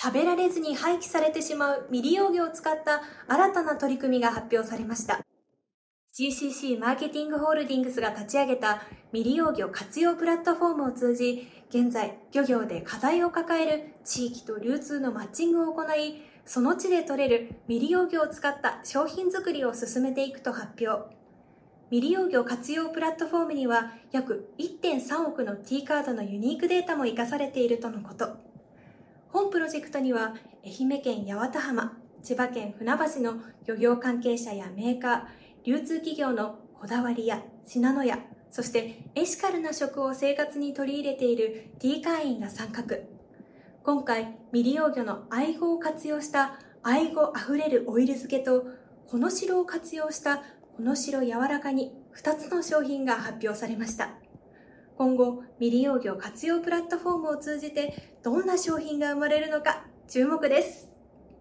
食べられずに廃棄されてしまう未利用魚を使った新たな取り組みが発表されました。GCC マーケティングホールディングスが立ち上げた未利用魚活用プラットフォームを通じ、現在漁業で課題を抱える地域と流通のマッチングを行い、その地で取れる未利用魚を使った商品作りを進めていくと発表。未利用魚活用プラットフォームには約1.3億の T カードのユニークデータも活かされているとのこと。プロジェクトには愛媛県八幡浜、千葉県船橋の漁業関係者やメーカー、流通企業のこだわりや信濃屋、そしてエシカルな食を生活に取り入れている T 会員が参画。今回、未利用魚の愛語を活用した愛語あふれるオイル漬けと、この白を活用したこの白柔らかに2つの商品が発表されました。今後、未利用魚活用プラットフォームを通じてどんな商品が生まれるのか注目です。